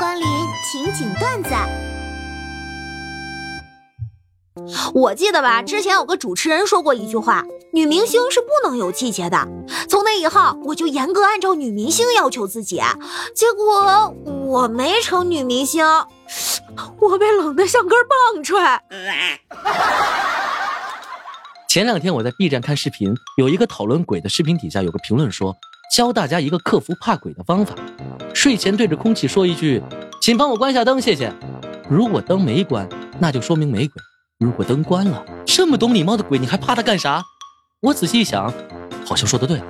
光临情景段子。我记得吧，之前有个主持人说过一句话：女明星是不能有季节的。从那以后，我就严格按照女明星要求自己。结果我没成女明星，我被冷得像根棒槌。前两天我在 B 站看视频，有一个讨论鬼的视频，底下有个评论说，教大家一个克服怕鬼的方法：睡前对着空气说一句，请帮我关下灯，谢谢。如果灯没关，那就说明没鬼。如果灯关了，这么懂礼貌的鬼，你还怕他干啥？我仔细一想，好像说的对啊。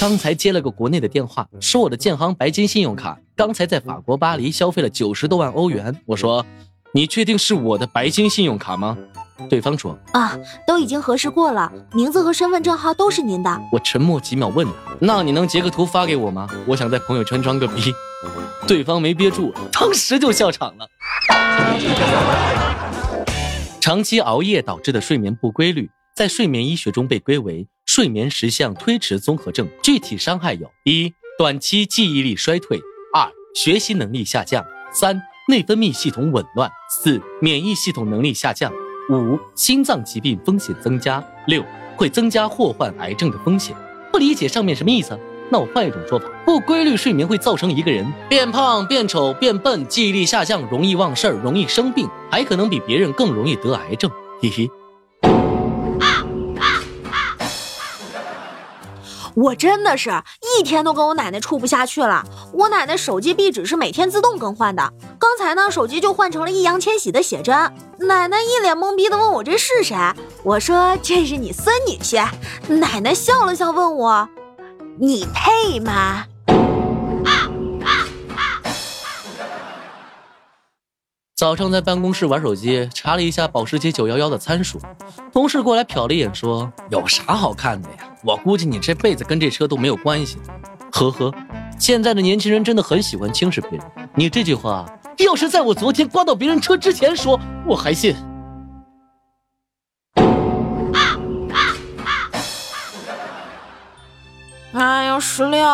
刚才接了个国内的电话，说我的建行白金信用卡刚才在法国巴黎消费了九十多万欧元。我说：“你确定是我的白金信用卡吗？”对方说：“啊，都已经核实过了，名字和身份证号都是您的。”我沉默几秒，问他：“那你能截个图发给我吗？我想在朋友圈装个逼。”对方没憋住，当时就笑场了。长期熬夜导致的睡眠不规律，在睡眠医学中被归为睡眠时相推迟综合症。具体伤害有：一、短期记忆力衰退；二、学习能力下降；三、内分泌系统紊乱；四、免疫系统能力下降；五、心脏疾病风险增加；六、会增加或患癌症的风险。不理解上面什么意思？那我换一种说法，不规律睡眠会造成一个人变胖、变丑、变笨，记忆力下降，容易忘事儿，容易生病，还可能比别人更容易得癌症。嘿嘿。我真的是一天都跟我奶奶处不下去了。我奶奶手机壁纸是每天自动更换的，刚才呢手机就换成了易烊千玺的写真。奶奶一脸懵逼的问我这是谁，我说这是你孙女婿。奶奶笑了笑问我。你配吗？早上在办公室玩手机，查了一下保时捷911的参数，同事过来瞟了一眼，说：“有啥好看的呀？我估计你这辈子跟这车都没有关系。”呵呵，现在的年轻人真的很喜欢轻视别人。你这句话要是在我昨天刮到别人车之前说，我还信。哎呀，石榴，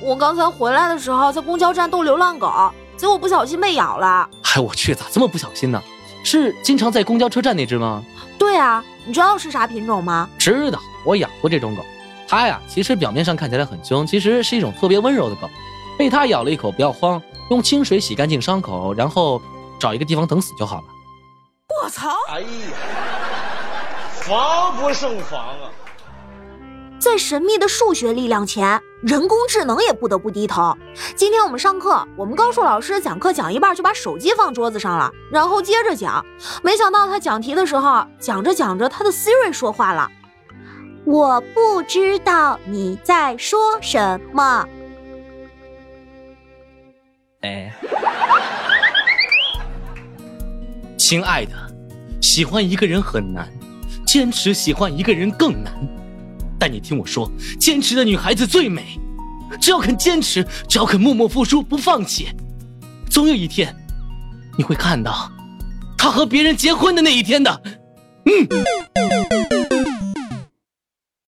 我刚才回来的时候在公交站逗流浪狗，结果不小心被咬了。哎，我去，咋这么不小心呢？是经常在公交车站那只吗？对啊，你知道是啥品种吗？知道，我养过这种狗。它呀，其实表面上看起来很凶，其实是一种特别温柔的狗。被它咬了一口，不要慌，用清水洗干净伤口，然后找一个地方等死就好了。我操！哎呀，防不胜防啊！在神秘的数学力量前，人工智能也不得不低头。今天我们上课，我们高数老师讲课讲一半就把手机放桌子上了，然后接着讲。没想到他讲题的时候，讲着讲着，他的 Siri 说话了：“我不知道你在说什么。”哎，亲爱的，喜欢一个人很难，坚持喜欢一个人更难。但你听我说，坚持的女孩子最美。只要肯坚持，只要肯默默付出，不放弃，总有一天，你会看到，她和别人结婚的那一天的。嗯。